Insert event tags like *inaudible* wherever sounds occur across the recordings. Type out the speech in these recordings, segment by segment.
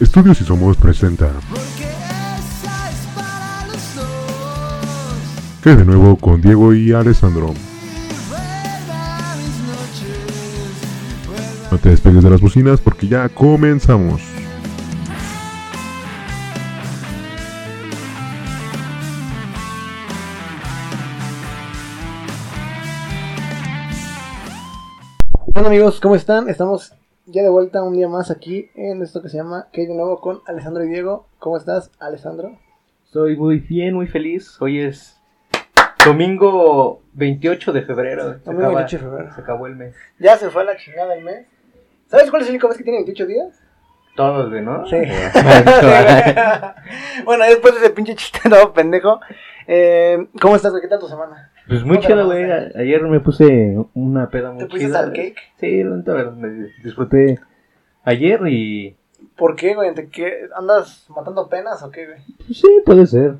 Estudios y Somos presenta. Que de nuevo con Diego y Alessandro. No te despegues de las bocinas porque ya comenzamos. Hola amigos, ¿cómo están? Estamos ya de vuelta un día más aquí en esto que se llama Que de nuevo con Alessandro y Diego. ¿Cómo estás, Alessandro? Estoy muy bien, muy feliz. Hoy es domingo 28 de febrero. Se, Domingo acaba, 28 de febrero. se acabó el mes. Ya se fue la chingada el mes. ¿Sabes cuál es el único mes que tiene 28 días? Todos, güey, ¿no? Sí. *laughs* *laughs* bueno, después de ese pinche chiste *laughs* todo pendejo. Eh, ¿Cómo estás? ¿Qué tal tu semana? Pues muy ¿Cómo chido, güey. Ayer me puse una peda muy ¿Te pusiste chida. al cake? Sí, la verdad, me disfruté ayer y... ¿Por qué, güey? ¿Te qué? ¿Andas matando penas o qué, güey? pues, sí, puede ser.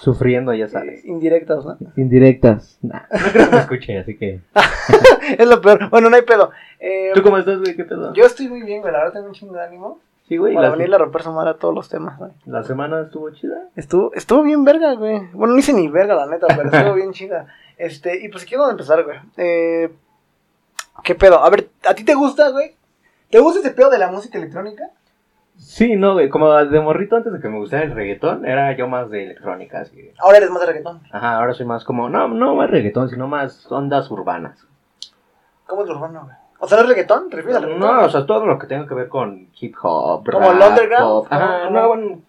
Sufriendo, ya Eh, sabes. indirectas, ¿no? Indirectas. Nah, no creo que me escuche, así que... *laughs* es lo peor. Bueno, no hay pedo. Eh, ¿Tú cómo estás, güey? ¿Qué pedo? Yo estoy muy bien, güey. La verdad tengo un chingo de ánimo. Sí, güey. Para La, venirle a romper su madre a todos los temas, güey. la semana estuvo chida. Estuvo, estuvo bien verga, güey. Bueno, no hice ni verga, la neta, pero estuvo *laughs* bien chida. Este, y pues quiero empezar, güey. Eh, ¿Qué pedo? A ver, ¿a ti te gusta, güey? ¿Te gusta ese pedo de la música electrónica? Sí, no, güey. Como de morrito antes de que me gustara el reggaetón, era yo más de electrónica, así. Ahora eres más de reggaetón. Ajá, ahora soy más como, no, no más reggaetón, sino más ondas urbanas. ¿Cómo es lo urbano, güey? O sea, ¿no es reggaetón? ¿Te refieres al reggaetón? No, o sea, todo lo que tenga que ver con hip hop, ¿Como el underground? pop. Ajá, ¿Cómo? no, bueno,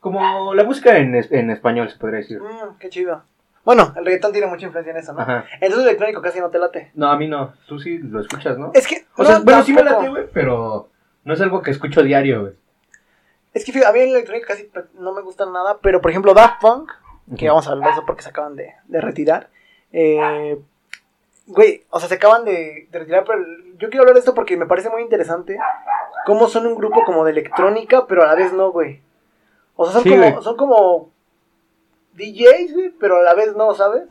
como la música en, es- en español, se podría decir. Mm, qué chido. Bueno, el reggaetón tiene mucha influencia en eso, ¿no? Ajá. Entonces el electrónico casi no te late. No, a mí no. Tú sí lo escuchas, ¿no? Es que. O sea, no, bueno, sí me tampoco. late, güey, pero no es algo que escucho diario, güey. Es que fíjate, a mí el electrónico casi no me gusta nada, pero por ejemplo Daft Punk, que vamos a hablar de eso porque se acaban de, de retirar. Eh, güey, o sea, se acaban de, de retirar, pero yo quiero hablar de esto porque me parece muy interesante cómo son un grupo como de electrónica, pero a la vez no, güey. O sea, son Sí, como, güey. son como DJs, güey, pero a la vez no, ¿sabes?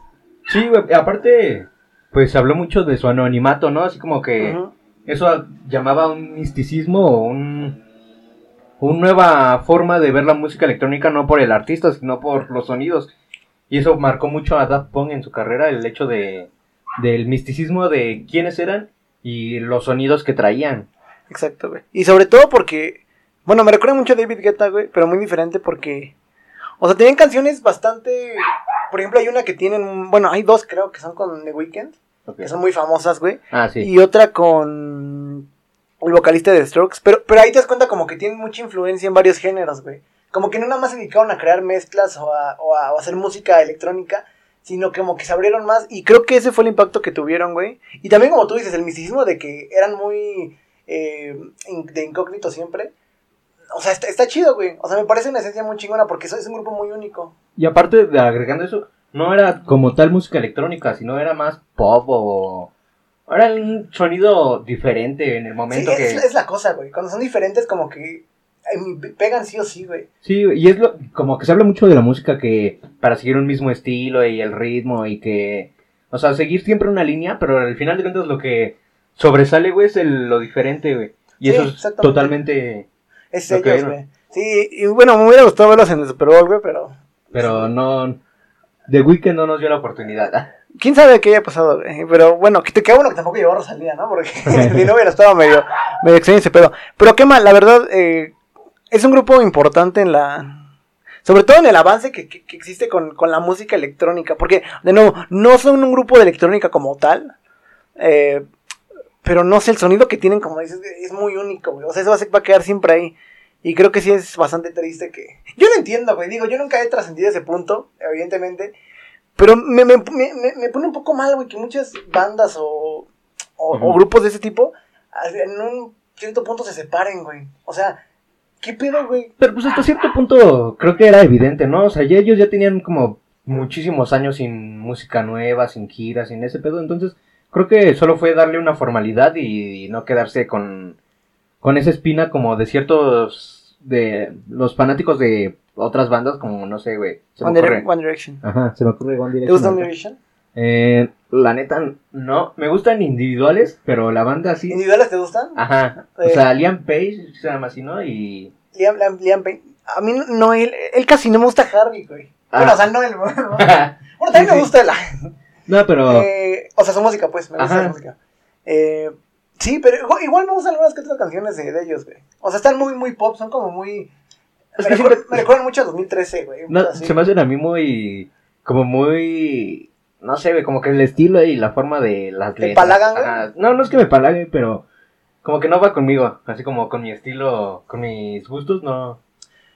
Sí, güey, aparte, pues habló mucho de su anonimato, ¿no? Así como que eso llamaba un misticismo o un, una nueva forma de ver la música electrónica, no por el artista, sino por los sonidos. Y eso marcó mucho a Daft Punk en su carrera, el hecho de del misticismo de quiénes eran y los sonidos que traían. Exacto, güey. Y sobre todo porque, bueno, me recuerda mucho a David Guetta, güey, pero muy diferente porque, o sea, tenían canciones bastante, por ejemplo, hay una que tienen, bueno, hay dos creo que son con The Weeknd, que son muy famosas, güey, Ah, sí. y otra con el vocalista de Strokes, pero, pero ahí te das cuenta como que tienen mucha influencia en varios géneros, güey. Como que no nada más se dedicaron a crear mezclas o a, o a- o a hacer música electrónica, sino como que se abrieron más. Y creo que ese fue el impacto que tuvieron, güey. Y también, como tú dices, el misticismo de que eran muy eh, de incógnito siempre. O sea, está, está chido, güey. O sea, me parece una esencia muy chingona porque eso es un grupo muy único. Y aparte de agregando eso, no era como tal música electrónica, sino era más pop o... Era un sonido diferente en el momento que... es la cosa, güey. Cuando son diferentes, como que pegan sí o sí, güey. Sí, y es lo, como que se habla mucho de la música que para seguir un mismo estilo y el ritmo y que, o sea, seguir siempre una línea, pero al final de cuentas lo que sobresale, güey, es el- lo diferente, güey. Y Sí, eso es totalmente, Es ellos, ¿no? güey. Sí, y bueno, me hubiera gustado verlos en el Super Bowl, güey, pero... pero no, The Weeknd no nos dio la oportunidad. ¿ah? *laughs* ¿Quién sabe qué haya pasado, güey? Pero bueno, que te queda bueno que tampoco llevó a Rosalía, ¿no? Porque *laughs* *laughs* si no hubiera estado medio, medio extraño ese pedo. Pero qué mal, la verdad, eh, es un grupo importante en la... Sobre todo en el avance que, que- que existe con, con la música electrónica. Porque, de nuevo, no son un grupo de electrónica como tal. eh, pero no sé, el sonido que tienen, como dices, es muy único, güey. O sea, eso va a, va a quedar siempre ahí. Y creo que sí es bastante triste que... Yo lo entiendo, güey. Digo, yo nunca he trascendido ese punto, evidentemente. Pero me, me, me, me- pone un poco mal, güey, que muchas bandas o, o, o grupos de ese tipo en un cierto punto se separen, güey. O sea, ¿qué pedo, güey? Pero pues hasta cierto punto creo que era evidente, ¿no? O sea, ya ellos ya tenían como muchísimos años sin música nueva, sin giras, sin ese pedo, entonces creo que solo fue darle una formalidad y, no quedarse con, con esa espina como de ciertos de los fanáticos de otras bandas como no sé, güey. One, Direction. Ajá, se me ocurre One ¿Te Direction. gusta One. Direction? Eh, la neta no, me gustan individuales, pero la banda sí. ¿Individuales te gustan? Ajá. O Eh. sea, Liam Page se llama así, ¿no? Y Liam, Liam, Liam Payne. A mí no, él, él casi no me gusta Harvey, güey. Bueno, Ah. o sea, no él. *laughs* Bueno, *laughs* bueno, también Sí, me sí. gusta la. No, pero... *laughs* Eh, o sea, su música, pues, me gusta Ajá. su música. Eh, sí, pero igual, igual me gustan algunas que otras canciones de, de ellos, güey. O sea, están muy, muy pop, son como muy. Es me, que recuer- siempre- me recuerdan mucho a 2013, güey. No, se me hacen a mí muy... Como muy... No sé, güey, como que el estilo y la forma de las ¿Te letras. palagan. No, no es que me palaguen, pero... Como que no va conmigo. Así como con mi estilo, con mis gustos, no...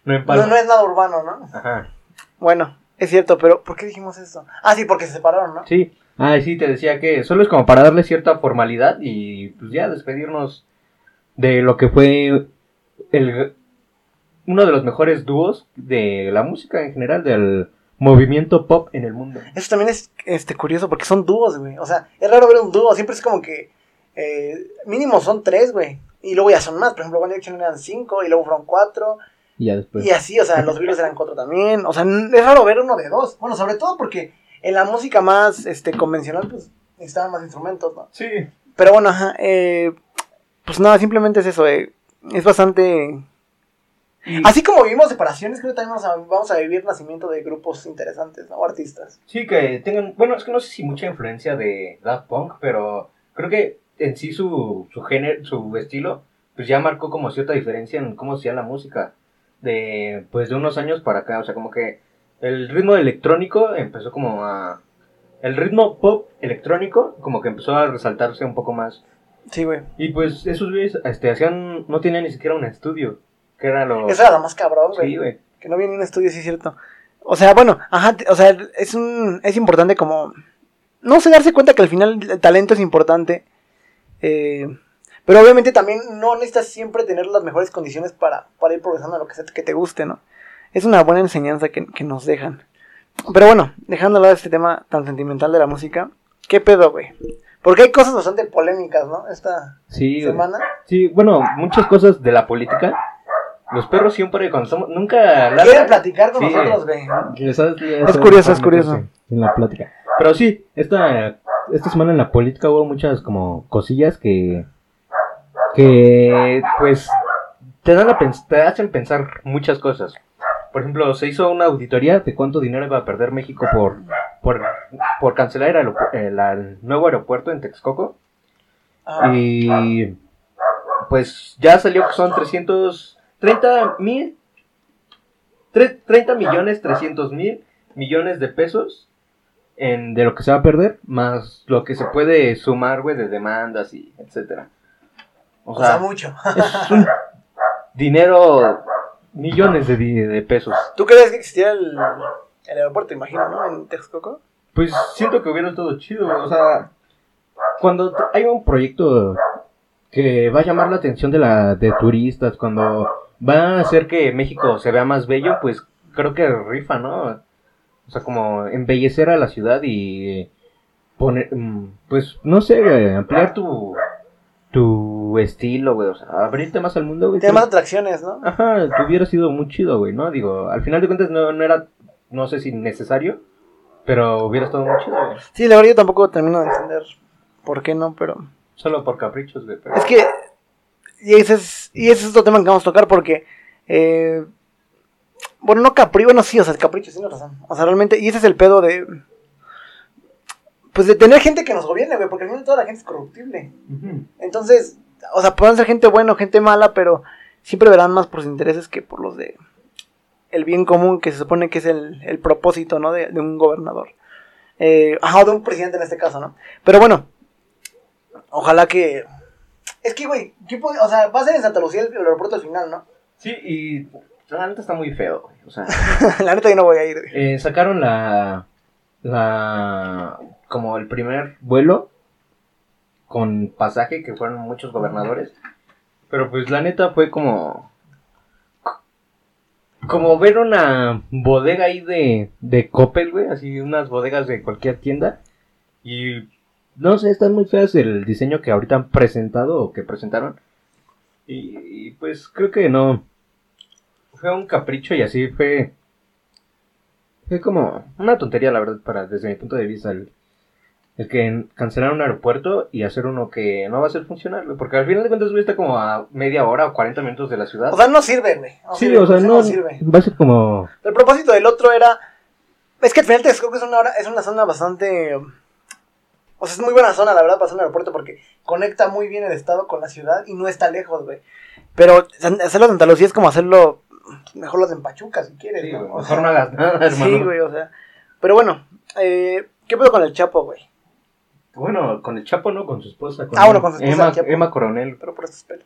No. No, no es nada urbano, ¿no? Ajá. Bueno, es cierto, pero ¿por qué dijimos eso? Ah, sí, porque se separaron, ¿no? Sí. Ah, sí, te decía que solo es como para darle cierta formalidad y pues ya despedirnos de lo que fue el uno de los mejores dúos de la música en general, del movimiento pop en el mundo. Eso también es este, curioso porque son dúos, güey. O sea, es raro ver un dúo. Siempre es como que eh, mínimo son tres, güey. Y luego ya son más. Por ejemplo, One Direction eran cinco y luego fueron cuatro. Y ya después. Y así, o sea, los Beatles eran cuatro también. O sea, es raro ver uno de dos. Bueno, sobre todo porque en la música más este, convencional, pues necesitaban más instrumentos, ¿no? Sí. Pero bueno, ajá. eh, pues nada, simplemente es eso. eh, es bastante. Así como vivimos separaciones, creo que también vamos a, vamos a vivir nacimiento de grupos interesantes, ¿no? O artistas. Sí, que tengan, bueno, es que no sé si mucha influencia de Daft Punk, pero creo que en sí su, su género, su estilo, pues ya marcó como cierta diferencia en cómo hacía la música de, pues de unos años para acá, o sea, como que el ritmo electrónico empezó como a, el ritmo pop electrónico como que empezó a resaltarse un poco más, Sí, güey. y pues esos güeyes, este, hacían, no tenían ni siquiera un estudio, que era lo... Eso era lo más cabrón, güey. Sí, güey. Que no viene un estudio, sí es cierto. O sea, bueno, ajá, o sea, es un es importante como no sé darse cuenta que al final el talento es importante. eh, pero obviamente también no necesitas siempre tener las mejores condiciones para, para ir progresando en lo que, sea que te guste, ¿no? Es una buena enseñanza que, que nos dejan. Pero bueno, dejando de este tema tan sentimental de la música, ¿qué pedo, güey? Porque hay cosas bastante polémicas, ¿no? Esta Sí, semana. Sí, bueno, muchas cosas de la política. Los perros siempre cuando estamos, nunca Quieren platicar con Sí. nosotros, güey. Es curioso, es curioso. En la plática. Pero sí, esta, esta semana en la política hubo muchas como cosillas que que pues te dan a te hacen pensar muchas cosas. Por ejemplo, se hizo una auditoría de cuánto dinero iba a perder México por por, por cancelar el, aeropu- el- el nuevo aeropuerto en Texcoco. Ah, Y pues ya salió que son 330 mil, 30 millones 300 mil millones de pesos en, de lo que se va a perder, más lo que se puede sumar, güey, de demandas y etcétera. O o sea, sea, mucho. es un dinero, millones de, de pesos. ¿Tú crees que existiera el, el aeropuerto, imagino, ¿no? En Texcoco. Pues siento que hubiera todo chido, güey, o sea, cuando hay un proyecto que va a llamar la atención de la de turistas, cuando va a hacer que México se vea más bello, pues creo que rifa, ¿no? O sea, como embellecer a la ciudad y poner, mm, pues no sé, güey, ampliar tu tu estilo, güey, o sea, abrirte más al mundo, güey. Tiene creo- más atracciones, ¿no? Ajá, hubiera sido muy chido, güey, ¿no? Digo, al final de cuentas no, no era, no sé si necesario, pero hubiera estado muy chido, güey. Sí, la verdad yo tampoco termino de entender por qué no, pero... Solo por caprichos, güey. Pero... Es que... Y ese es, y ese es otro tema que vamos a tocar porque... eh, bueno, no capricho, bueno, sí, o sea, el capricho, sí, no razón. O sea, realmente, y ese es el pedo de... Pues de tener gente que nos gobierne, güey, porque al final toda la gente es corruptible. Entonces, o sea, pueden ser gente buena o gente mala, pero siempre verán más por sus intereses que por los de el bien común, que se supone que es el, el propósito, ¿no? De, de un gobernador. Eh, ajá, o de un presidente en este caso, ¿no? Pero bueno, ojalá que... Es que, güey, ¿qué puede- o sea, va a ser en Santa Lucía el, el aeropuerto al final, ¿no? Sí, y la neta está muy feo, güey. O sea, *laughs* la neta yo no voy a ir, eh, sacaron la, la, como el primer vuelo con pasaje que fueron muchos gobernadores. Pero pues la neta fue como, como ver una bodega ahí de, de Coppel, güey. Así unas bodegas de cualquier tienda. Y no sé, están muy feas el diseño que ahorita han presentado o que presentaron. Y, y, pues creo que no. Fue un capricho y así fue. Fue como una tontería, la verdad, para desde mi punto de vista. el- es que cancelar un aeropuerto y hacer uno que no va a ser funcional, güey. Porque al final de cuentas, güey, está como a media hora o 40 minutos de la ciudad. O sea, no sirve, güey. No sí, sirve, o sea, no, sirve. va a ser como... El propósito del otro era. Es que al final Texcoco es una, hora, es una zona bastante. O sea, es muy buena zona, la verdad, para hacer un aeropuerto porque conecta muy bien el estado con la ciudad y no está lejos, güey. Pero hacerlo en Santa Lucía es como hacerlo. Mejor los en Pachuca, si quieres. Sí, ¿no? güey, O mejor no hagas nada, *laughs* hermano. Sí, güey, o sea. Pero bueno, eh, ¿qué pedo con el Chapo, güey? Bueno, con el Chapo, ¿no? Con su esposa. Ah, bueno, con su esposa, Emma, el Chapo. Emma Coronel. Pero por estos pelos.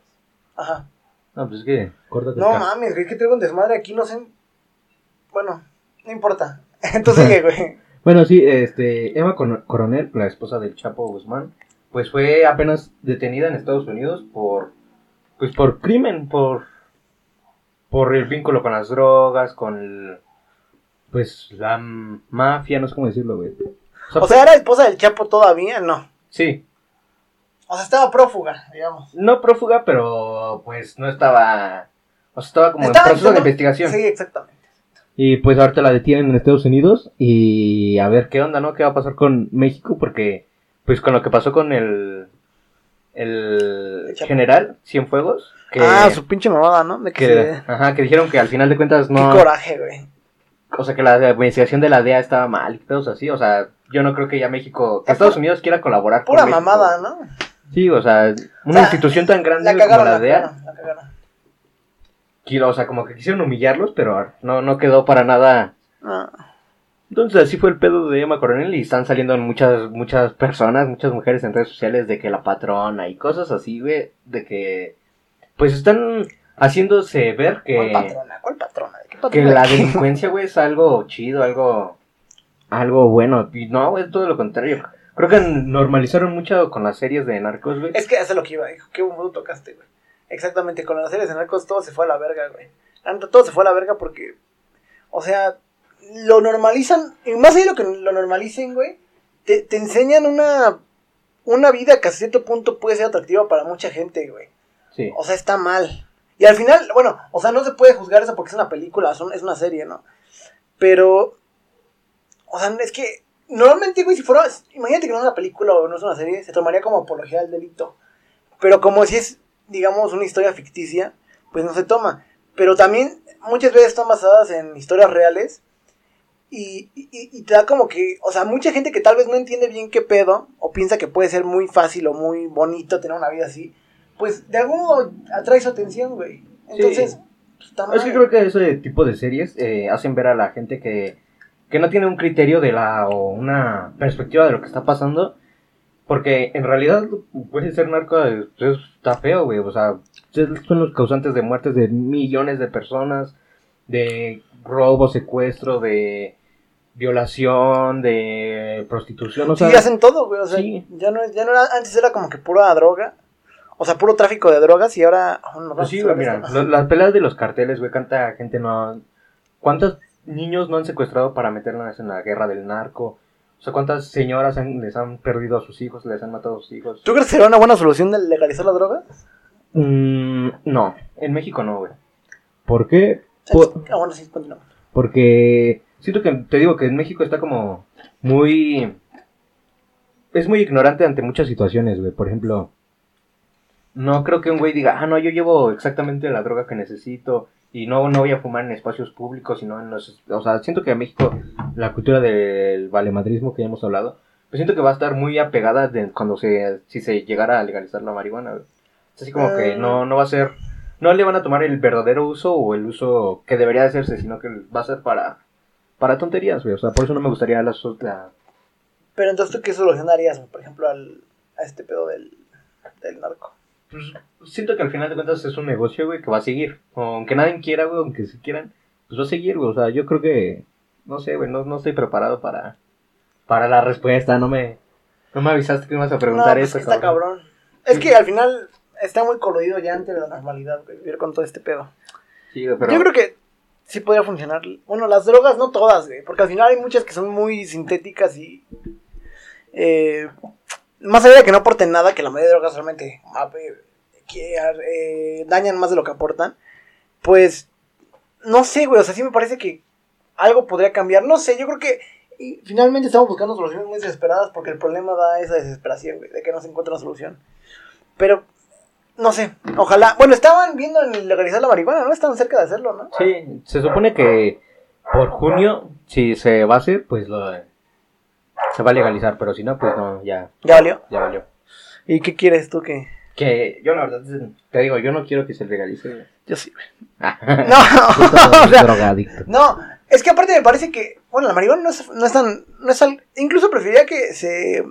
Ajá. No, pues es que... Córtate No mames, güey, que traigo un desmadre aquí, no sé. Bueno, no importa. *laughs* Entonces, *laughs* güey. Bueno, sí, este, Emma Con- Coronel, la esposa del Chapo Guzmán, pues fue apenas detenida en Estados Unidos por, pues por crimen, por, por el vínculo con las drogas, con el, pues la mafia, no sé cómo decirlo, güey. O sea, ¿era esposa del Chapo todavía? No. sí, O sea, estaba prófuga, digamos. no prófuga, pero pues no estaba, o sea, estaba como Estaba- en proceso de investigación. Sí, exactamente. Y pues ahorita la detienen en Estados Unidos y a ver qué onda, ¿no? ¿Qué va a pasar con México? Porque pues con lo que pasó con el el general Cienfuegos, que, Ah, su pinche mamada, ¿no? De que, que, se- ajá, que dijeron que al final de cuentas Qué no, coraje, güey. o sea, que la investigación de la DEA estaba mal y cosas así, o sea, yo no creo que ya México, que Es Estados Unidos quiera colaborar Pura con México. mamada, ¿no? Sí, o sea, una O sea, institución tan grande La como la la DEA, o sea, como que quisieron humillarlos, pero no, no quedó para nada Ah, Entonces así fue el pedo de Emma Coronel y están saliendo muchas, muchas personas, muchas mujeres en redes sociales de que la patrona y cosas así, güey, de que pues están haciéndose ver ¿Cuál que, patrona? ¿Cuál patrona? ¿De qué que patrona? la *laughs* delincuencia, güey, es algo chido, algo, algo bueno. Y no, es todo lo contrario. Creo que normalizaron mucho con las series de narcos, güey. Es que eso es lo que iba, hijo. Qué punto tocaste, güey. Exactamente, con las series de narcos todo se fue a la verga, güey. Todo se fue a la verga porque, o sea, lo normalizan, y más allá de lo que lo normalicen, güey, te, te enseñan una, una vida que a cierto punto puede ser atractiva para mucha gente, güey. Sí. O sea, está mal. Y al final, bueno, o sea, no se puede juzgar eso porque es una película, son- es una serie, ¿no? Pero, o sea, es que normalmente, güey, si fuera, imagínate que no es una película o no es una serie, se tomaría como apología al delito. Pero como si es, digamos, una historia ficticia, pues no se toma. Pero también muchas veces están basadas en historias reales. Y, y, y te da como que, o sea, mucha gente que tal vez no entiende bien qué pedo, o piensa que puede ser muy fácil o muy bonito tener una vida así, pues de algún modo atrae su atención, güey. Entonces, pues, está Es que creo que ese tipo de series eh, hacen ver a la gente que, que no tiene un criterio de la o una perspectiva de lo que está pasando. Porque en realidad puede ser narco, está feo, güey. O sea, son los causantes de muertes de millones de personas, de robo, secuestro, de violación, de prostitución. O sea, sí, hacen todo, güey. O sea, sí. ya no, ya no era, antes era como que pura droga. O sea, puro tráfico de drogas y ahora... oh, no, Pues sí, güey, mira, las peleas de los carteles, güey, cuánta gente no... ¿Cuántos niños no han secuestrado para meterlos en la guerra del narco? O sea, ¿cuántas señoras han- les han perdido a sus hijos, les han matado a sus hijos? ¿Tú crees que sería una buena solución de legalizar la droga? Mm, no, en México no, güey. ¿Por qué? Por- Ah, bueno, sí, continúa. porque siento que, te digo que en México está como muy... Es muy ignorante ante muchas situaciones, güey. Por ejemplo, no creo que un güey diga, ah, no, yo llevo exactamente la droga que necesito y no, no voy a fumar en espacios públicos, sino en los... O sea, siento que en México la cultura del valemadrismo que ya hemos hablado, pues siento que va a estar muy apegada de cuando se... si se llegara a legalizar la marihuana. Es así como que no, no va a ser... No le van a tomar el verdadero uso o el uso que debería de hacerse, sino que va a ser para... Para tonterías, güey. O sea, por eso no me gustaría la... la- Pero entonces, ¿tú qué solucionarías, por ejemplo, al, a este pedo del, del narco? Pues, siento que al final de cuentas es un negocio, güey, que va a seguir. Aunque nadie quiera, güey, aunque si quieran, pues va a seguir, güey. O sea, yo creo que, no sé, güey, no, no estoy preparado para, para la respuesta. No me, no me avisaste que me ibas a preguntar no, pues eso, está cabrón. Es que al final está muy coludido ya antes de la normalidad, güey, vivir con todo este pedo. Sí, güey, pero... Yo creo que sí podría funcionar. Bueno, las drogas no todas, güey, porque al final hay muchas que son muy sintéticas y... eh, más allá de que no aporten nada, que la mayoría de drogas realmente eh, dañan más de lo que aportan, pues no sé, güey, o sea, sí me parece que algo podría cambiar. No sé, yo creo que finalmente estamos buscando soluciones muy desesperadas porque el problema da esa desesperación, güey, de que no se encuentra una solución. Pero, no sé, ojalá. Bueno, estaban viendo en legalizar la marihuana, ¿no? Estaban cerca de hacerlo, ¿no? Sí, se supone que por junio, si se va a hacer, pues lo, se va a legalizar, pero si no, pues no, ya, ¿Ya valió? ya valió. ¿Y qué quieres tú que.? Que yo la verdad, te digo, yo no quiero que se legalice. Yo sí, güey. *laughs* no, *laughs* No, *laughs* o sea, drogadicto. no, es que aparte me parece que, bueno, la marihuana no es, no es tan, no es incluso preferiría que se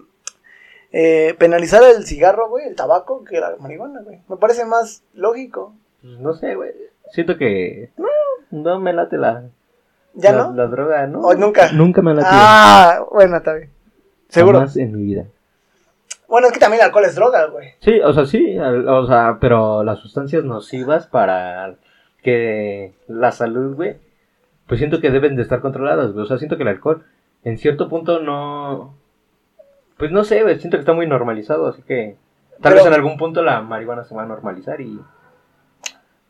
eh, penalizara el cigarro, güey, el tabaco, que la marihuana, güey. Me parece más lógico. Pues, No sé, güey. Siento que no, no me late la, ¿Ya la, no? la droga, ¿no? ¿O nunca? Nunca me late. Ah, bueno, está bien. Seguro. Jamás en mi vida. Bueno, es que también el alcohol es droga, güey. Sí, o sea, sí, o sea, pero las sustancias nocivas para que la salud, güey, pues siento que deben de estar controladas, güey. O sea, siento que el alcohol en cierto punto no... Pues no sé, güey, siento que está muy normalizado, así que tal Pero- vez en algún punto la marihuana se va a normalizar y...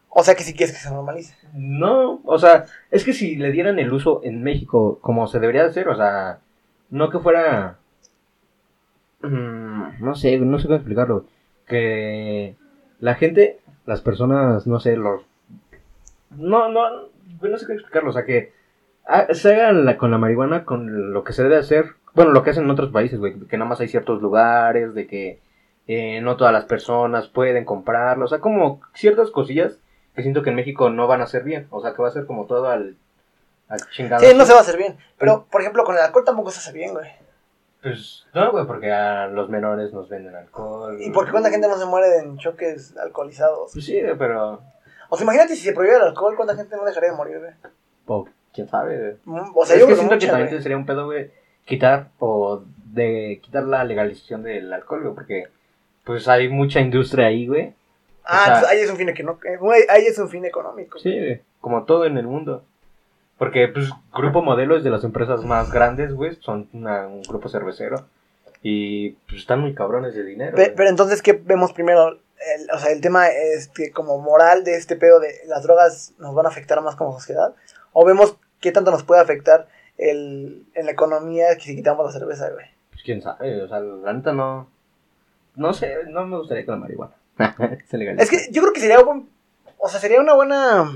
O sea que si quieres que se normalice. No, o sea, es que si le dieran el uso en México como se debería de hacer, o sea, no que fuera... mm, no sé, no sé cómo explicarlo. Que la gente, las personas, no sé, los... No, no, no sé cómo explicarlo, o sea, que ah, se haga la- con la marihuana con lo que se debe hacer, bueno, lo que hacen en otros países, güey, que nada más hay ciertos lugares, de que eh, no todas las personas pueden comprarlo, o sea, como ciertas cosillas que siento que en México no van a ser bien, o sea, que va a ser como todo al, al chingado. Sí, no se va a hacer bien. Pero, por ejemplo, con el alcohol tampoco se hace bien, güey. Pues, no, güey, porque a los menores nos venden alcohol. ¿Y por qué cuánta gente no se muere en choques alcoholizados? Pues sí, pero, O sea, imagínate si se prohibiera el alcohol, cuánta gente no dejaría de morir, güey. o, quién sabe, güey. Mm, O sea, es yo que creo siento que también güey. sería un pedo, güey, quitar o de quitar la legalización del alcohol, güey, porque pues hay mucha industria ahí, güey. Ah, o sea- ahí es un fin económico. eh, Ahí es un fin económico. Sí, como todo en el mundo. Porque, pues, Grupo Modelo es de las empresas más grandes, güey, son una- un grupo cervecero. Y, pues, están muy cabrones de dinero. Pero entonces, ¿qué vemos primero? El- o sea, el tema este, como moral de este pedo de las drogas nos van a afectar más como sociedad. O vemos qué tanto nos puede afectar el, en la economía que si quitamos la cerveza, güey. Pues, quién sabe, o sea, la neta no... No sé, no me gustaría que la marihuana *laughs* se. Es que yo creo que sería o sea, sería una buena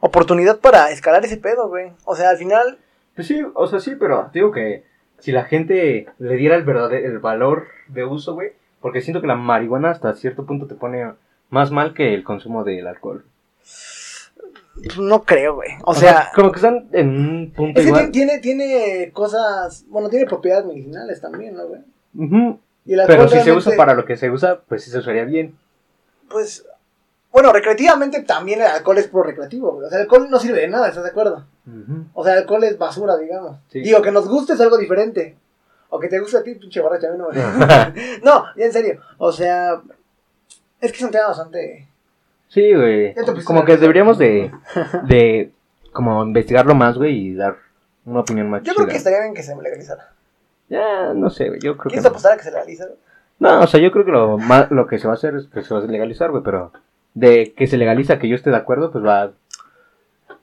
oportunidad para escalar ese pedo, güey. O sea, al final, Pues sí, o sea, sí, pero digo que si la gente le diera el verdadero el valor de uso, güey, porque siento que la marihuana hasta cierto punto te pone más mal que el consumo del alcohol. no creo, güey. O, sea, como que están en un punto es que igual. tiene, tiene cosas, bueno, tiene propiedades medicinales también, ¿no, güey? Ujú, Y el Pero si se usa para lo que se usa, pues sí se usaría bien. Pues, bueno, recreativamente también el alcohol es por recreativo, güey. O sea, el alcohol no sirve de nada, ¿estás de acuerdo? O sea, el alcohol es basura, digamos. Sí. Digo, que nos guste es algo diferente. O que te guste a ti, pinche borracho, a mí no me... *laughs* *laughs* no, ya en serio. O sea, es que es un tema bastante... Sí, güey. Como que deberíamos de, *laughs* de como investigarlo más, güey, y dar una opinión más Yo creo que estaría bien que se legalizara. Ya, no sé, güey, yo creo que... ¿Quieres no. apostar a que se legalice? güey? No, o sea, yo creo que lo, más, lo que se va a hacer es que se va a legalizar, güey, pero de que se legaliza, que yo esté de acuerdo, pues va,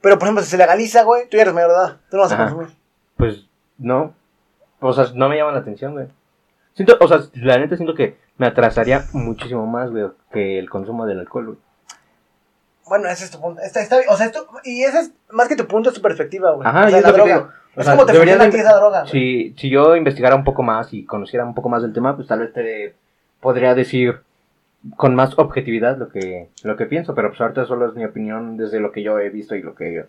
Pero, por ejemplo, si se legaliza, güey, tú ya eres mayor de edad. Tú no vas a consumir. pues no. O sea, no me llama la atención, güey. Siento, o sea, la neta siento que me atrasaría muchísimo más, güey, que el consumo del alcohol, güey. Bueno, ese es tu punto. Está, está. O sea, esto... Y ese es, más que tu punto, es tu perspectiva, güey. Ajá, o sea, es la droga. digo. O Es sea, como te funciona a ti esa droga, güey. Si, si yo investigara un poco más y conociera un poco más del tema, pues tal vez te podría decir con más objetividad lo que, lo que pienso, pero pues ahorita solo es mi opinión desde lo que yo he visto y lo que yo,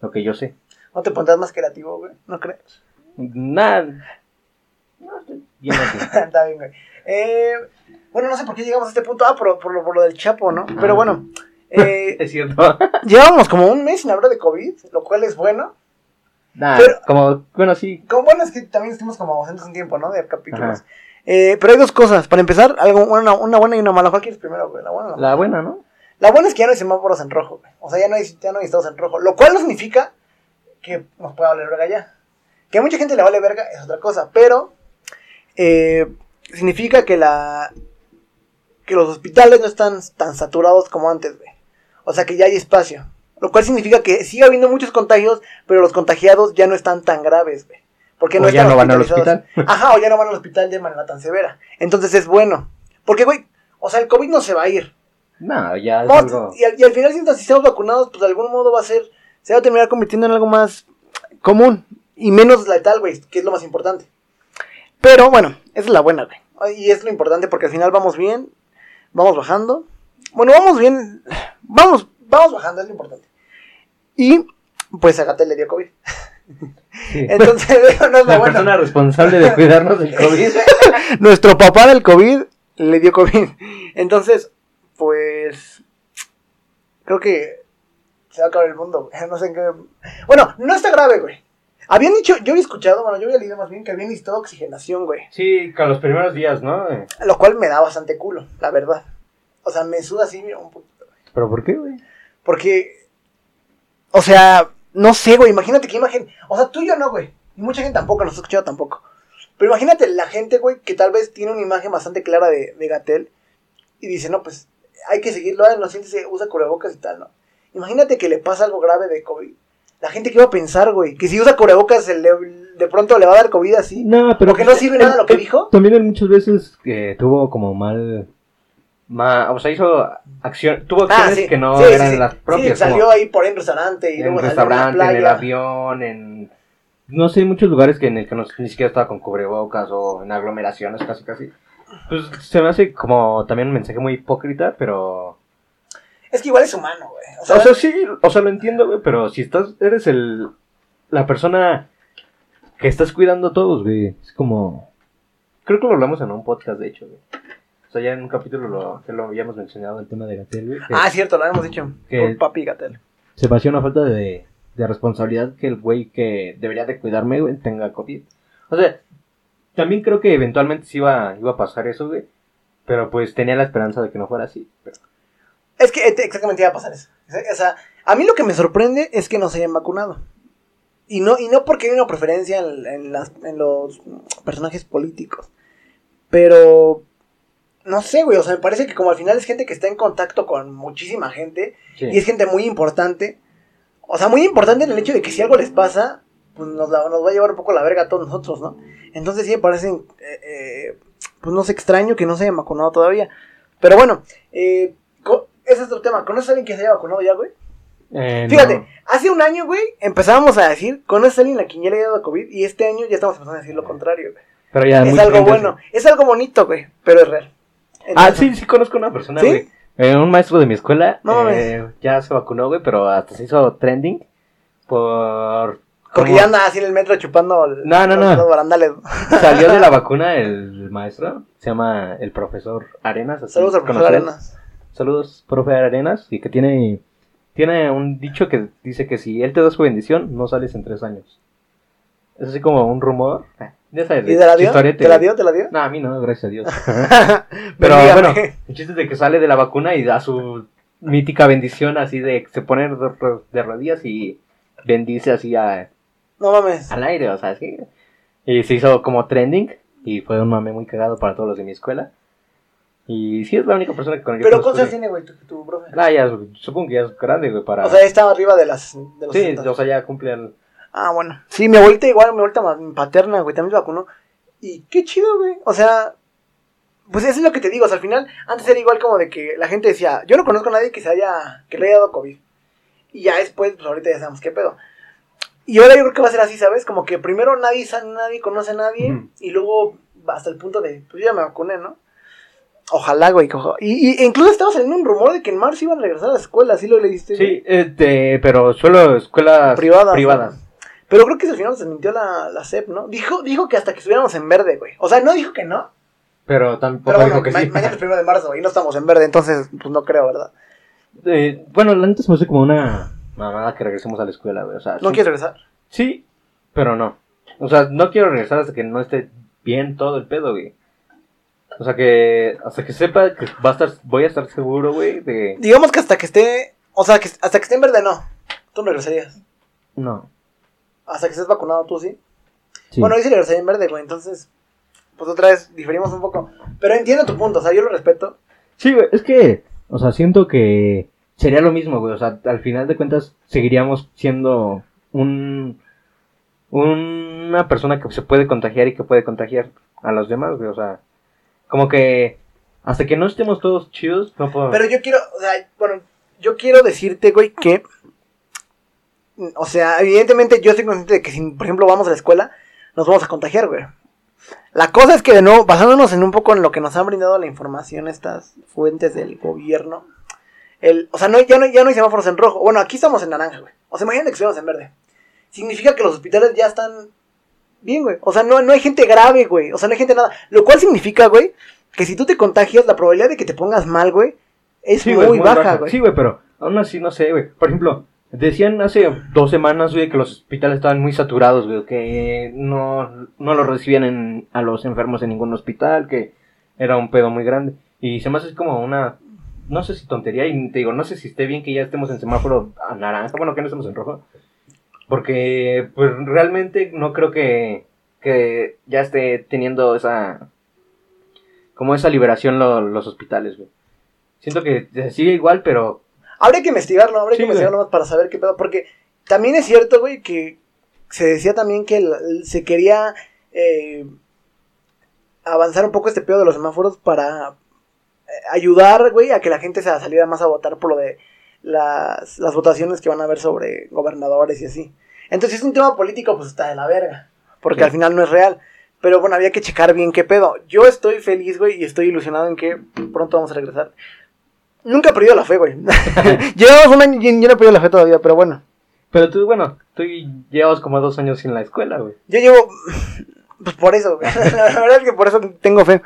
lo que yo sé. No te pondrás más creativo, güey. ¿No crees? Nada. No, estoy bien así. *laughs* Está bien, güey. Eh, bueno, no sé por qué llegamos a este punto. Ah, por, por, lo, por lo del Chapo, ¿no? Pero bueno. *laughs* Eh, es cierto. *laughs* llevamos como un mes sin hablar de COVID, lo cual es bueno. Nah, Pero- como, bueno, sí. Como bueno es que también estuvimos como ausentes un tiempo, ¿no? De capítulos. Eh, pero hay dos cosas. Para empezar, algo, una, una buena y una mala. ¿Cuál quieres primero, güey? La buena la? La buena, ¿no? La buena es que ya no hay semáforos en rojo, güey. O sea, ya no hay, ya no hay estados en rojo. Lo cual no significa que nos pueda valer verga ya. Que a mucha gente le vale verga es otra cosa. Pero eh, significa que la que los hospitales no están tan saturados como antes, güey. O sea que ya hay espacio. Lo cual significa que sigue habiendo muchos contagios, pero los contagiados ya no están tan graves, güey. Porque O no ya están no van al hospitalizados. Ajá, o ya no van al hospital de manera tan severa. Entonces es bueno. Porque, güey, o sea, el COVID no se va a ir. No, ya es Vamos, algo... y, al, y al final, si si estamos vacunados, pues de algún modo va a ser, se va a terminar convirtiendo en algo más común y menos letal, güey, que es lo más importante. Pero bueno, esa es la buena, güey. Y es lo importante porque al final vamos bien, vamos bajando. Bueno, vamos bien, vamos, vamos bajando, es lo importante. Y pues a Gatel le dio COVID. Sí. *laughs* Entonces, *laughs* no es la bueno. persona responsable de cuidarnos del COVID. *laughs* Nuestro papá del COVID le dio COVID. Entonces, pues. Creo que se va a acabar el mundo, güey. No sé en qué. Bueno, no está grave, güey. Habían dicho, yo había escuchado, bueno, yo había leído más bien que habían necesitado oxigenación, güey. Sí, con los primeros días, ¿no? Lo cual me da bastante culo, la verdad. O sea, me suda así mira, un poquito. ¿Pero por qué, güey? Porque. O sea, no sé, güey. Imagínate qué imagen. O sea, tú y yo no, güey. Y mucha gente tampoco, nos ha escuchado tampoco. Pero imagínate la gente, güey, que tal vez tiene una imagen bastante clara de, de Gatel. Y dice, no, pues hay que seguirlo. No siéntese, usa cubrebocas y tal, ¿no? Imagínate que le pasa algo grave de COVID. La gente que iba a pensar, güey, que si usa cubrebocas el de, pronto le va a dar COVID así. No, pero... Porque no sirve nada lo que dijo. También él muchas veces que tuvo como mal... ma- o sea, hizo acción... Tuvo acciones sí. que no Sí, sí, eran sí. las Sí, propias. salió como ahí por ahí en restaurante y en luego salió en restaurante, en el avión, en... No sé, muchos lugares que en el que no, ni siquiera estaba con cubrebocas o en aglomeraciones casi casi. Pues se me hace como también un mensaje muy hipócrita, pero... Es que igual es humano, güey. O sea, sí, o sea, lo entiendo, güey, pero si estás, eres el, la persona que estás cuidando a todos, güey, es como, creo que lo hablamos en un podcast, de hecho, güey. O sea, ya en un capítulo lo, que lo habíamos mencionado, el tema de Gatel, güey. que ah, cierto, lo habíamos dicho. que- Por papi Gatel. Se me hacía una falta de, de responsabilidad que el güey que debería de cuidarme, güey, tenga COVID. O sea, también creo que eventualmente sí iba, iba a pasar eso, güey. Pero pues tenía la esperanza de que no fuera así. pero- Es que eh, exactamente iba a pasar eso. O sea, a mí lo que me sorprende es que no se hayan vacunado. Y no, y no porque hay una preferencia en, en las, en los personajes políticos. Pero, no sé, güey, o sea, me parece que como al final es gente que está en contacto con muchísima gente Sí. y es gente muy importante. O sea, muy importante en el hecho de que si algo les pasa, pues nos, la- nos va a llevar un poco la verga a todos nosotros, ¿no? Entonces sí me parece, eh, eh, pues no sé, extraño que no se hayan vacunado todavía. Pero bueno, eh, ese es otro tema. ¿Conoces a alguien que se haya vacunado ya, güey? Eh, Fíjate, no. hace un año, güey, empezábamos a decir, ¿conoces a alguien a quien ya le haya dado COVID? Y este año ya estamos empezando a decir lo contrario, güey. Pero ya Es algo bueno, es algo bonito, güey, pero es real. Ah, sí, sí conozco a una persona, ¿Sí? güey. Eh, un maestro de mi escuela No eh, ya se vacunó, güey, pero hasta se hizo trending por... Porque ya anda así en el metro chupando el- No, no, los, no. barandales. Salió de la *laughs* vacuna el maestro, se llama el profesor Arenas. así Saludos al profesor. Arenas. Saludos, profe Arenas, y que tiene, tiene un dicho que dice que si él te da su bendición, no sales en tres años. Es así como un rumor. Ya sabes, ¿Y te la dio? ¿Te la dio? ¿Te la dio? No, a mí no, gracias a Dios. *laughs* Pero bueno, el chiste es de que sale de la vacuna y da su mítica bendición así de que se pone de, ro- de rodillas y bendice así a- No mames. al aire, o sea, así. Y se hizo como trending y fue un mame muy cagado para todos los de mi escuela. Y sí es la única persona que con Pero conozco ¿cuántos años de- tiene, güey, tu, tu profe? Ah, ya, supongo que ya es grande, güey, para... O sea, estaba arriba de las de los sí, 60. o sea, ya cumple el... Ah, bueno. Sí, mi abuelita igual, mi abuelita paterna, güey, también se vacunó. Y qué chido, güey. O sea, pues eso es lo que te digo. O sea, al final, antes era igual como de que la gente decía, yo no conozco a nadie que se haya, que le haya dado COVID. Y ya después, pues ahorita ya sabemos qué pedo. Y ahora yo creo que va a ser así, ¿sabes? Como que primero nadie, nadie conoce a nadie. Y luego hasta el punto de, pues yo ya me vacuné, ¿no? Ojalá, güey. que oja- Y, y- incluso estaba saliendo un rumor de que en marzo iban a regresar a la escuela. ¿Sí lo leíste? Sí, este, pero solo escuelas privadas. privadas. ¿no? Pero creo que al final se mintió la, la CEP, ¿no? Dijo, dijo que hasta que estuviéramos en verde, güey. O sea, no dijo que no. Pero tampoco Pero bueno, dijo que ma- sí. mañana es *laughs* primero de marzo y no estamos en verde, entonces, pues no creo, ¿verdad? Eh, bueno, la neta se me hace como una mamada que regresemos a la escuela, güey. O sea, ¿No sí, quieres regresar? Sí, pero no. O sea, no quiero regresar hasta que no esté bien todo el pedo, güey. O sea, que hasta que sepa que va a estar, voy a estar seguro, güey, de... Digamos que hasta que esté, o sea, que hasta que esté en verde, no. Tú no regresarías. No. Hasta que estés vacunado, tú sí. Sí. Bueno, sí regresaría en verde, güey, entonces, pues otra vez diferimos un poco. Pero entiendo tu punto, o sea, yo lo respeto. Sí, güey, es que, o sea, siento que sería lo mismo, güey. O sea, al final de cuentas seguiríamos siendo un, una persona que se puede contagiar y que puede contagiar a los demás, güey. O sea, como que hasta que no estemos todos chidos, no puedo. Pero yo quiero, o sea, bueno, yo quiero decirte, güey, que. O sea, evidentemente yo estoy consciente de que si, por ejemplo, vamos a la escuela, nos vamos a contagiar, güey. La cosa es que, de nuevo, basándonos en un poco en lo que nos han brindado la información estas fuentes del gobierno, el, o sea, no, ya, no, ya no hay semáforos en rojo. Bueno, aquí estamos en naranja, güey. O sea, imagínate que estamos en verde. Significa que los hospitales ya están bien, güey. O sea, no, no hay gente grave, güey. O sea, no hay gente nada. Lo cual significa, güey, que si tú te contagias, la probabilidad de que te pongas mal, güey, es muy, baja, güey. Sí, güey, pero aún así, no sé, güey. Por ejemplo, decían hace dos semanas, güey, que los hospitales estaban muy saturados, que no, no los recibían a los enfermos en ningún hospital, que era un pedo muy grande. Y se me hace como una, no sé si tontería, y te digo, no sé si esté bien que ya estemos en semáforo a naranja, bueno, que no estemos en rojo. Porque, pues, realmente no creo que, que ya esté teniendo esa, como esa liberación los hospitales, güey. Siento que sigue igual, pero... Habría que investigarlo, habría que investigarlo más para saber qué pedo, porque también es cierto, güey, que se decía también que se quería eh, avanzar un poco este pedo de los semáforos para eh, ayudar, güey, a que la gente se saliera más a votar por lo de las, las votaciones que van a haber sobre gobernadores y así. Entonces, si es un tema político, pues está de la verga. Porque al final no es real. Pero bueno, había que checar bien qué pedo. Yo estoy feliz, güey, y estoy ilusionado en que pronto vamos a regresar. Nunca he perdido la fe, güey. *laughs* Llevamos un año y yo no he perdido la fe todavía, pero bueno. Pero tú, bueno, tú llevas como dos años sin la escuela, güey. Yo llevo. Pues por eso, güey. *laughs* La verdad es que por eso tengo fe.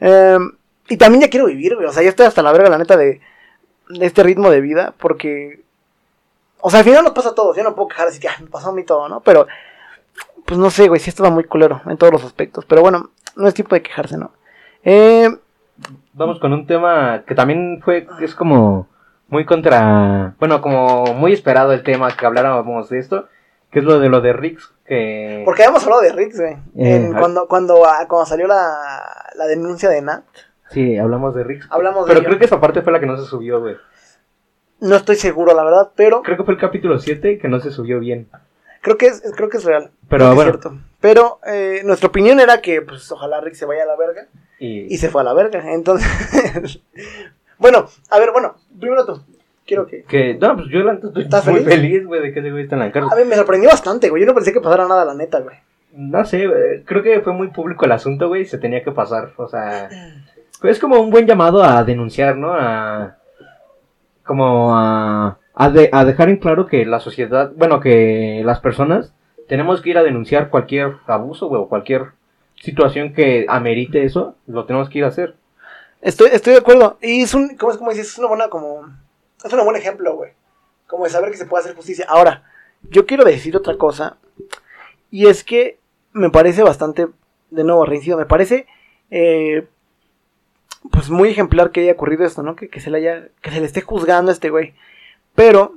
Em, y también ya quiero vivir, güey. O sea, ya estoy hasta la verga, la neta, de, de este ritmo de vida. Porque o sea, al final nos pasa a todos. Yo no puedo quejar así que me pasó a mí todo, ¿no? Pero, pues no sé, güey, sí estaba muy culero en todos los aspectos. Pero bueno, no es tiempo de quejarse, ¿no? Eh, Vamos con un tema que también fue, es como muy contra, bueno, como muy esperado el tema que habláramos de esto, que es lo de lo de Rix, que... Porque habíamos hablado de Rix, güey. Eh, cuando, cuando, ah, cuando salió la, la denuncia de Nat. Sí, hablamos de Rix. Hablamos Pero creo que esa parte fue la que no se subió, güey. No estoy seguro, la verdad, pero. Creo que fue el capítulo 7 que no se subió bien. Creo que es, creo que es real. Pero bueno. Es cierto. Pero eh, nuestra opinión era que, pues, ojalá Rick se vaya a la verga. Y, se fue a la verga. Entonces. *laughs* bueno, a ver, bueno, primero tú. Quiero que. que no, pues yo estoy muy feliz, güey, de que ese güey está en la cárcel. A mí me sorprendió bastante, güey. Yo no pensé que pasara nada, la neta, güey. No sé, creo que fue muy público el asunto, güey. Se tenía que pasar. O sea. *clears throat* Es como un buen llamado a denunciar, ¿no? A como a, a, dejar en claro que la sociedad, bueno, que las personas tenemos que ir a denunciar cualquier abuso, o cualquier situación que amerite eso, lo tenemos que ir a hacer. Estoy, estoy de acuerdo. Y es un, ¿cómo es como dices? Es una buena, como, es un buen ejemplo, güey. Como de saber que se puede hacer justicia. Ahora, yo quiero decir otra cosa. Y es que me parece bastante, de nuevo, reincido, me parece eh, pues muy ejemplar que haya ocurrido esto, ¿no? Que, se le haya, que se le esté juzgando a este güey. Pero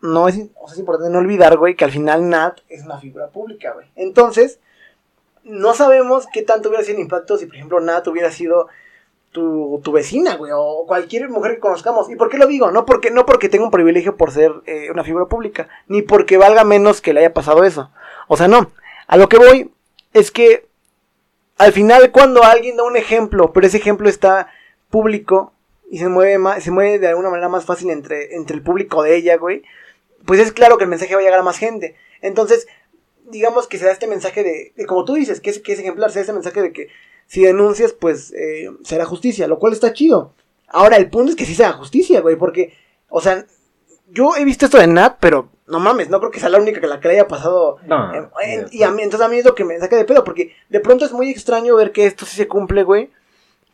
no es, es importante no olvidar, güey, que al final Nat es una figura pública, güey. Entonces, no sabemos qué tanto hubiera sido el impacto si, por ejemplo, Nat hubiera sido tu, tu vecina, güey, o cualquier mujer que conozcamos. ¿Y por qué lo digo? No porque, no porque tenga un privilegio por ser eh, una figura pública, ni porque valga menos que le haya pasado eso. O sea, no. A lo que voy es que al final cuando alguien da un ejemplo, pero ese ejemplo está público y se mueve más, se mueve de alguna manera más fácil entre, entre el público de ella, güey, pues es claro que el mensaje va a llegar a más gente. Entonces, digamos que se da este mensaje de, como tú dices, que es, que es ejemplar, se da este mensaje de que si denuncias, pues eh, será justicia, lo cual está chido. Ahora, el punto es que sí sea justicia, güey, porque, o sea, yo he visto esto de Nat, pero no mames, no creo que sea la única que la que le haya pasado. No. y a mí, entonces a mí es lo que me saca de pedo, porque de pronto es muy extraño ver que esto sí se cumple, güey.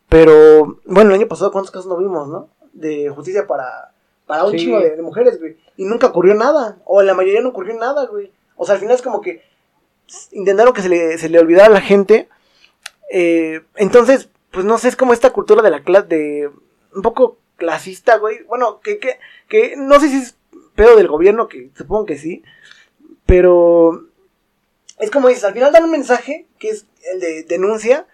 Pero, bueno, el año pasado, ¿cuántos casos no vimos, no? De justicia para, para un chingo de, mujeres, güey. Y nunca ocurrió nada. O en la mayoría no ocurrió nada, güey. O sea, al final es como que intentaron que se le, se le olvidara a la gente. Eh, entonces, pues no sé, es como esta cultura de la clase, de un poco clasista, güey. Bueno, que, que, que no sé si es pedo del gobierno, que supongo que sí. Pero es como dices, al final dan un mensaje que es el de denuncia,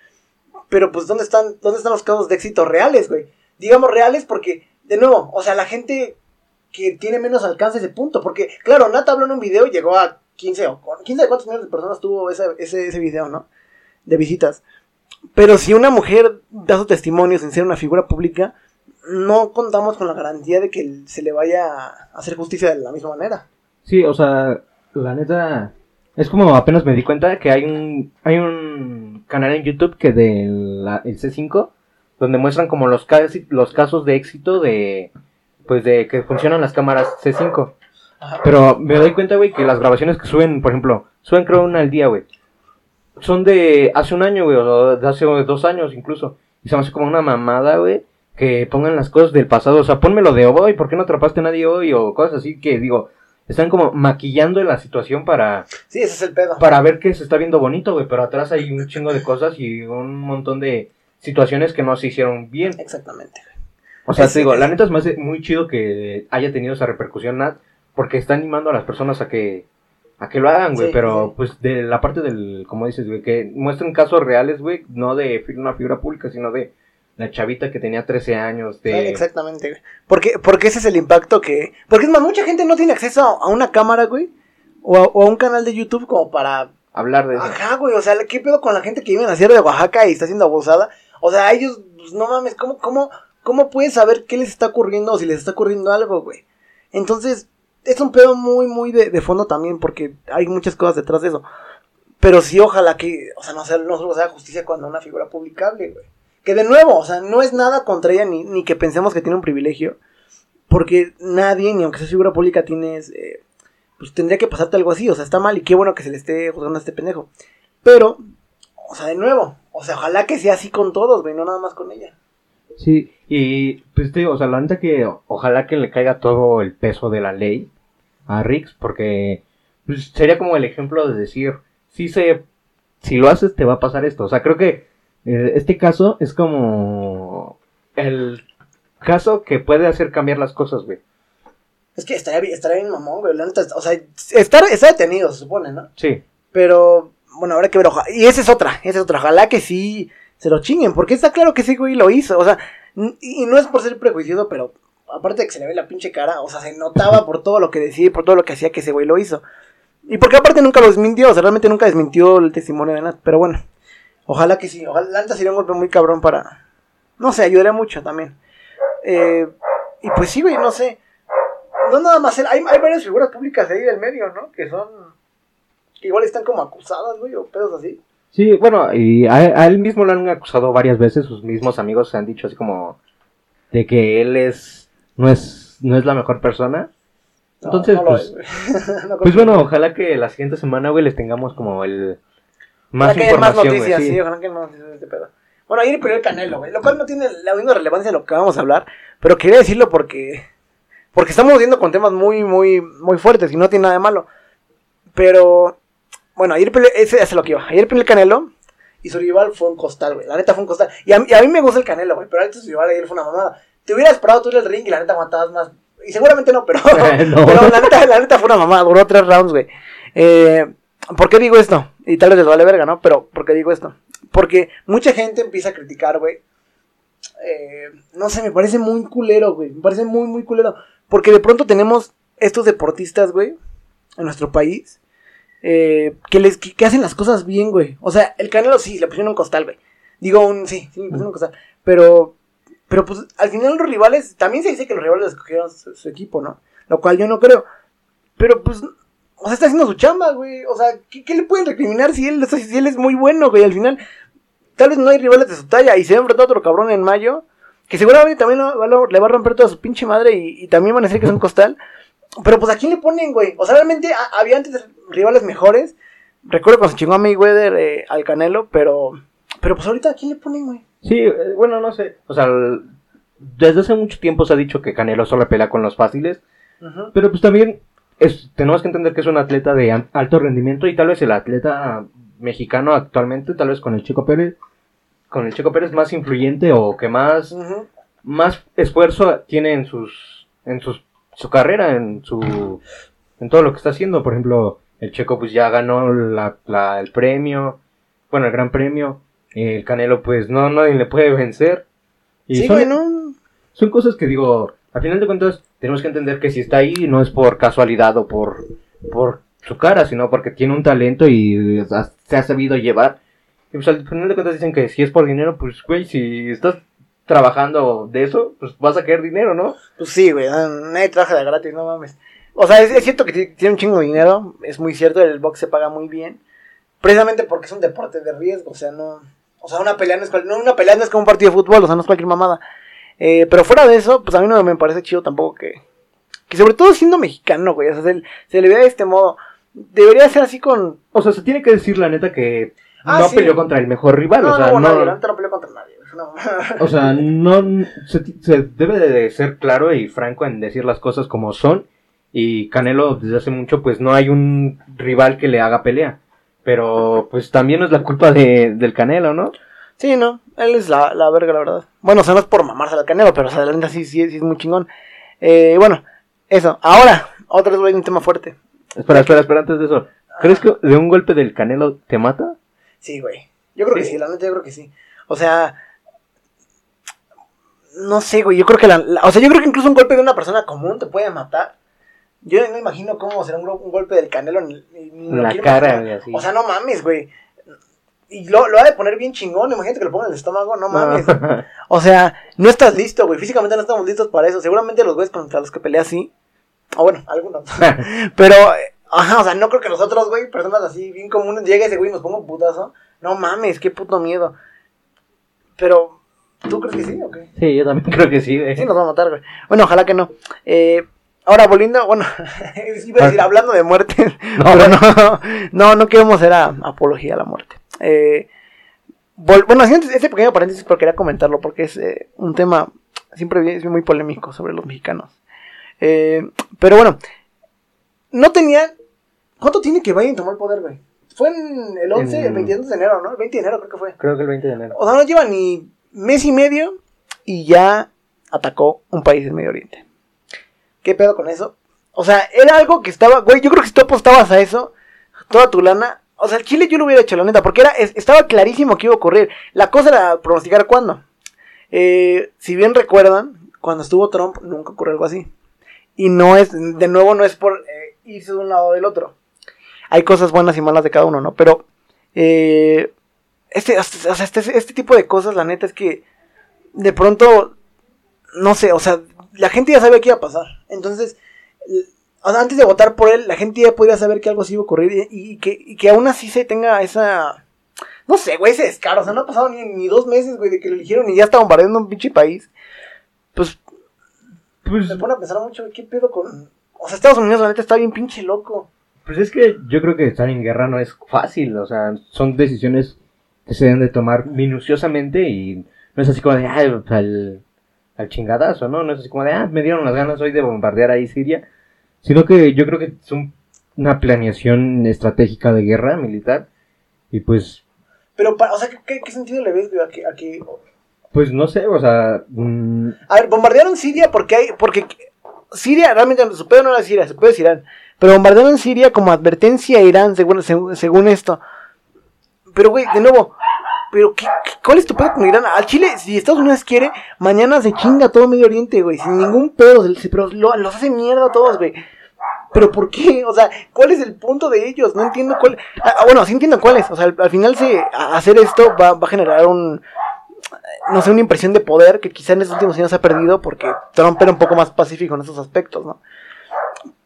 pero pues ¿dónde están, dónde están los casos de éxito reales, güey? Digamos reales porque, de nuevo, o sea, la gente que tiene menos alcance ese punto, porque, claro, Nata habló en un video y llegó a 15 o cuántos millones de personas tuvo ese, ese, ese video, ¿no? De visitas. Pero si una mujer da su testimonio sin ser una figura pública, no contamos con la garantía de que se le vaya a hacer justicia de la misma manera. Sí, o sea, la neta, es como apenas me di cuenta que hay un, hay un canal en YouTube que del el C5, donde muestran como los, los casos de éxito de, pues de que funcionan las cámaras C5. Pero me doy cuenta, güey, que las grabaciones que suben, por ejemplo, suben creo una al día, güey. Son de hace un año, güey, o de hace dos años incluso. Y se me hace como una mamada, güey, que pongan las cosas del pasado. O sea, ponmelo de hoy, ¿por qué no atrapaste a nadie hoy? O cosas así que digo, están como maquillando la situación para... Sí, ese es el pedo. Para ver que se está viendo bonito, güey, pero atrás hay un chingo de cosas y un montón de situaciones que no se hicieron bien. Exactamente. O sea, te digo, la neta es más muy chido que haya tenido esa repercusión, Nat, porque está animando a las personas a que a que lo hagan, güey, pero pues de la parte del, como dices, güey, que muestren casos reales, güey, no de una figura pública, sino de la chavita que tenía 13 años. De... exactamente, güey. Porque, porque ese es el impacto que... Porque es más, mucha gente no tiene acceso a una cámara, güey, o a, un canal de YouTube como para... Hablar de eso. Ajá, güey, o sea, ¿qué pedo con la gente que vive en la Sierra de Oaxaca y está siendo abusada? O sea, ellos, pues, no mames, ¿cómo, cómo, ¿cómo puedes saber qué les está ocurriendo o si les está ocurriendo algo, güey? Entonces, es un pedo muy, muy de, fondo también, porque hay muchas cosas detrás de eso. Pero sí, ojalá que, o sea, no, sea, no solo sea justicia cuando una figura publicable, güey. Que de nuevo, o sea, no es nada contra ella ni, ni que pensemos que tiene un privilegio. Porque nadie, ni aunque sea figura pública, tienes. Eh, pues tendría que pasarte algo así. O sea, está mal y qué bueno que se le esté juzgando a este pendejo. Pero, o sea, de nuevo, o sea, ojalá que sea así con todos, güey, no nada más con ella. Sí, y pues te digo, o sea, la neta que ojalá que le caiga todo el peso de la ley a Rix, porque pues, sería como el ejemplo de decir, si se, si lo haces te va a pasar esto. O sea, creo que eh, este caso es como el caso que puede hacer cambiar las cosas, güey. Es que estaría, estaría bien mamón, güey. o sea, está, está detenido, se supone, ¿no? Sí. Pero, bueno, habrá que ver. y esa es otra, esa es otra. Ojalá que sí se lo chinguen, porque está claro que ese güey lo hizo. O sea, y no es por ser prejuicioso, pero aparte de que se le ve la pinche cara, o sea, se notaba por todo lo que decía y por todo lo que hacía que ese güey lo hizo. Y porque aparte nunca lo desmintió, o sea, realmente nunca desmintió el testimonio de Nat. Pero bueno, ojalá que sí, ojalá Nat sería un golpe muy cabrón para... No sé, ayudaría mucho también. Eh, y pues sí, güey, no sé. No nada más, hay, hay varias figuras públicas ahí del medio, ¿no? Que son... Que igual están como acusadas, güey, o pedos así. Sí, bueno, y a, él mismo lo han acusado varias veces, sus mismos amigos se han dicho así como de que él es no es no es la mejor persona. Entonces, pues, *laughs* pues bueno, ojalá que la siguiente semana, güey, les tengamos como el más información, más noticias, sí. ojalá que más noticias de este pedo. Bueno, ayer perdió el Canelo, güey, lo cual no tiene la misma relevancia de lo que vamos a hablar, pero quería decirlo porque porque estamos viendo con temas muy muy muy fuertes y no tiene nada de malo. Pero bueno, ayer peleó, ese es lo que iba. Ayer peleó el Canelo y su rival fue un costal, güey. La neta fue un costal. Y a, mí, a mí me gusta el Canelo, güey, pero ahorita su rival ayer fue una mamada. Te hubieras parado tú en el ring y la neta aguantabas más. Y seguramente no, pero, *laughs* pero la, neta, la neta fue una mamada. Duró tres rounds, güey. Eh, ¿Por qué digo esto? Y tal vez les vale verga, ¿no? Pero ¿por qué digo esto? Porque mucha gente empieza a criticar, güey. Eh, no sé, me parece muy culero, güey. Me parece muy, muy culero. Porque de pronto tenemos estos deportistas, güey, en nuestro país eh, que, les, que, hacen las cosas bien, güey. O sea, el Canelo sí, le pusieron un costal, güey. Digo, un, sí, sí, le pusieron un costal. Pero, pero pues al final los rivales, también se dice que los rivales escogieron su, equipo, ¿no? Lo cual yo no creo. Pero pues, o sea, está haciendo su chamba, güey. O sea, ¿qué, le pueden recriminar si él, si él es muy bueno, güey? Al final, tal vez no hay rivales de su talla y se va a enfrentar a otro cabrón en mayo. Que seguramente también le va a romper toda su pinche madre y, también van a decir que es un costal. Pero pues a quién le ponen, güey. O sea, realmente había antes rivales mejores. Recuerdo cuando se chingó a Mayweather eh, al Canelo, pero. Pero pues ahorita a quién le ponen, güey. Sí, eh, bueno, no sé. O sea, desde hace mucho tiempo se ha dicho que Canelo solo pelea con los fáciles. Pero pues también es, tenemos que entender que es un atleta de alto rendimiento y tal vez el atleta mexicano actualmente, tal vez con el Chico Pérez, con el Chico Pérez más influyente o que más, más esfuerzo tiene en sus, en sus su carrera, en su en todo lo que está haciendo. Por ejemplo, el Checo pues ya ganó la, el premio, bueno, el gran premio. El Canelo pues no, nadie le puede vencer. Y sí, son, son cosas que digo, al final de cuentas tenemos que entender que si está ahí no es por casualidad o por, por su cara, sino porque tiene un talento y se ha sabido llevar. Y pues al final de cuentas dicen que si es por dinero, pues güey, si estás trabajando de eso, pues vas a querer dinero, ¿no? Pues sí, güey, nadie trabaja de gratis, no mames. O sea, es, es cierto que ti- tiene un chingo de dinero, es muy cierto, el box se paga muy bien. Precisamente porque es un deporte de riesgo, o sea, no... O sea, una pelea no es, cual- no, una pelea no es como un partido de fútbol, o sea, no es cualquier mamada. Eh, pero fuera de eso, pues a mí no me parece chido tampoco que... Que sobre todo siendo mexicano, güey, o sea, se, se le vea de este modo. Debería ser así con... O sea, se tiene que decir la neta que Ah, no sí. peleó contra el mejor rival, No, o sea, no, no, nadie, no pelea contra nadie. *laughs* o sea, no se, se debe de ser claro y franco en decir las cosas como son. Y Canelo desde hace mucho pues no hay un rival que le haga pelea. Pero pues también no es la culpa de, del Canelo, ¿no? Sí, no, él es la, la verga, la verdad. Bueno, o sea, no es por mamarse al canelo, pero o sea, la neta sí, sí, sí es muy chingón. Eh, bueno, eso. Ahora, otra vez voy a un tema fuerte. Espera, espera, espera, antes de eso. ¿Crees que de un golpe del Canelo te mata? Sí, güey. Yo creo que ¿Sí? sí, la neta yo creo que sí. O sea, no sé, güey, yo creo que la, la- o sea, yo creo que incluso un golpe de una persona común te puede matar. Yo no imagino cómo será un, golpe del canelo En lo la cara, güey, así. O sea, no mames, güey. Y lo, lo ha de poner bien chingón, imagínate que lo ponga en el estómago, no mames. *laughs* O sea, no estás listo, güey. Físicamente no estamos listos para eso. Seguramente los güeyes contra los que pelea sí. O bueno, algunos. *laughs* Pero, ajá, o sea, no creo que nosotros, güey, personas así bien comunes, llegue ese güey y nos ponga un putazo. No mames, qué puto miedo. Pero, ¿tú crees que sí o qué? sí, yo también *laughs* creo que sí, güey. Sí, nos va a matar, güey. Bueno, ojalá que no. Eh, ahora, volviendo, bueno, *laughs* iba a decir, hablando de muerte, *laughs* No, pero no, *laughs* no, no queremos hacer a- apología a la muerte. Eh, vol- bueno, haciendo este pequeño paréntesis, pero quería comentarlo, porque es eh, un tema siempre es muy polémico sobre los mexicanos. Eh, pero bueno, no tenía. ¿Cuánto tiene que Biden tomó el poder, güey? Fue en el 11, el En- 22 de enero, ¿no? El 20 de enero creo que fue. Creo que el 20 de enero. O sea, no lleva ni mes y medio y ya atacó un país del Medio Oriente. ¿Qué pedo con eso? O sea, era algo que estaba, güey, yo creo que si tú apostabas a eso, toda tu lana, o sea, el Chile yo lo hubiera hecho, la neta, porque era, es- estaba clarísimo que iba a ocurrir. La cosa era pronosticar cuándo. Eh, si bien recuerdan, cuando estuvo Trump, nunca ocurrió algo así. Y no es, de nuevo, no es por eh, irse de un lado o del otro. Hay cosas buenas y malas de cada uno, ¿no? Pero, eh, este, este, este tipo de cosas, la neta es que de pronto, no sé, o sea, la gente ya sabía que iba a pasar. Entonces, antes de votar por él, la gente ya podía saber que algo así iba a ocurrir y, y que, y que aún así se tenga esa... No sé, güey, ese descaro. O sea, no ha pasado ni, ni dos meses, güey, de que lo eligieron y ya está bombardeando un pinche país. Pues Pues, se pone a pensar mucho, ¿qué pedo con...? O sea, Estados Unidos, la neta, está bien pinche loco. pues es que yo creo que estar en guerra no es fácil, o sea, son decisiones que se deben de tomar minuciosamente y no es así como de, ay, al, al chingadazo, ¿no? No es así como de, ah, me dieron las ganas hoy de bombardear ahí Siria, sino que yo creo que es un- una planeación estratégica de guerra militar y pues, Pero, pa- o sea, ¿qué, sentido le ves, güey, a que... A que pues no sé, o sea, A ver, bombardearon Siria porque hay. Porque Siria, realmente su pedo no era Siria, su pedo es Irán. Pero bombardearon Siria como advertencia a Irán, según, según, según esto. Pero, güey, de nuevo. Pero, ¿qué, qué- cuál es tu pedo con Irán? Al Chile, si Estados Unidos quiere, mañana se chinga todo Medio Oriente, güey. Sin ningún pedo. Pero lo- los hace mierda a todos, güey. Pero ¿por qué? O sea, ¿cuál es el punto de ellos? No entiendo cuál. Ah, ah, bueno, sí entiendo cuál es. O sea, al, al final se, hacer esto va, va a generar un, no sé, una impresión de poder que quizá en estos últimos años se ha perdido porque Trump era un poco más pacífico en esos aspectos, ¿no?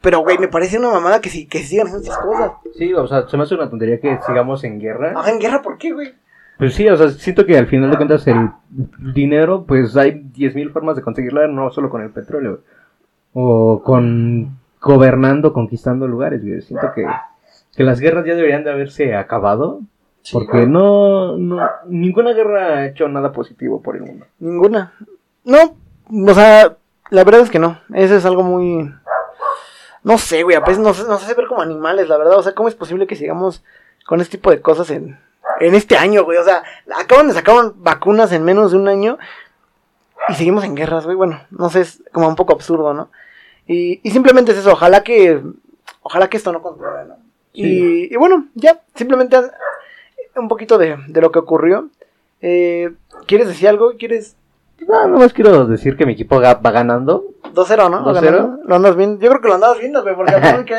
Pero, güey, me parece una mamada que, sí, que sigan haciendo esas cosas. sí, o sea, se me hace una tontería que sigamos en guerra. Ajá, en guerra, ¿por qué, güey? Pues sí, o sea, siento que al final de cuentas el dinero, pues hay 10.000 formas de conseguirlo, no solo con el petróleo. O con gobernando, conquistando lugares, güey. Siento que, que las guerras ya deberían de haberse acabado. Porque no, no, ninguna guerra ha hecho nada positivo por el mundo. Ninguna. No, o sea, la verdad es que no. Eso es algo muy... No sé, güey, a veces nos, nos hace ver como animales, la verdad. O sea, ¿cómo es posible que sigamos con este tipo de cosas en, en este año, güey? O sea, acaban de sacar vacunas en menos de un año y seguimos en guerras, güey. Bueno, no sé, es como un poco absurdo, ¿no? Y, y simplemente es eso, ojalá que... Ojalá que esto no continúe, ¿no? Y, y bueno, ya, simplemente un poquito de, de lo que ocurrió. Eh, ¿Quieres decir algo? ¿Quieres No, nomás quiero decir que mi equipo va ganando. 2-0, ¿no? 2-0. Ganando. Lo andas viendo. Yo creo que lo andabas viendo, güey, porque *laughs* que.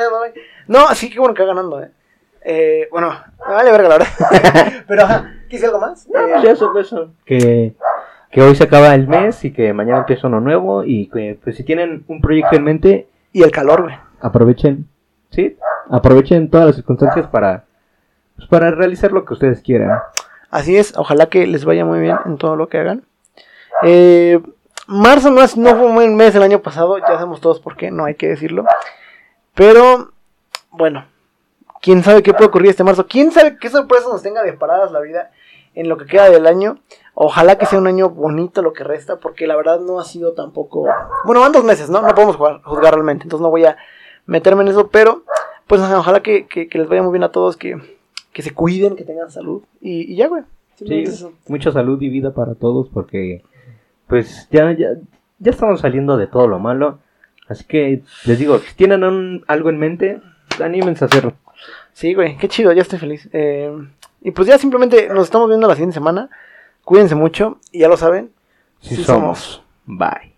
No, sí, qué bueno que va ganando, eh. Eh, bueno, me vale verga la verdad. *laughs* Pero, ajá, ¿quise algo más? No, Eh, pues eso, eso. Que, que hoy se acaba el mes y que mañana empieza uno nuevo y que pues si tienen un proyecto en mente, y el calor, güey. aprovechen, ¿sí? Aprovechen todas las circunstancias para, pues, para realizar lo que ustedes quieran. Así es, ojalá que les vaya muy bien en todo lo que hagan. Eh, marzo no, es- no fue un buen mes el año pasado, ya sabemos todos por qué, no hay que decirlo. Pero, bueno, quién sabe qué puede ocurrir este marzo, quién sabe qué sorpresas nos tenga deparadas la vida en lo que queda del año. Ojalá que sea un año bonito lo que resta, porque la verdad no ha sido tampoco... Bueno, van dos meses, ¿no? No podemos jugar- juzgar realmente, entonces no voy a meterme en eso, pero pues ojalá que, que- que les vaya muy bien a todos, que, que se cuiden, que tengan salud y, y ya, güey. Sí, mucha salud y vida para todos porque pues ya, ya, ya estamos saliendo de todo lo malo. Así que les digo, si tienen un- algo en mente, anímense a hacerlo. Sí, güey, qué chido, ya estoy feliz. Eh, y pues ya simplemente nos estamos viendo la siguiente semana. Cuídense mucho y ya lo saben. Sí somos. Bye.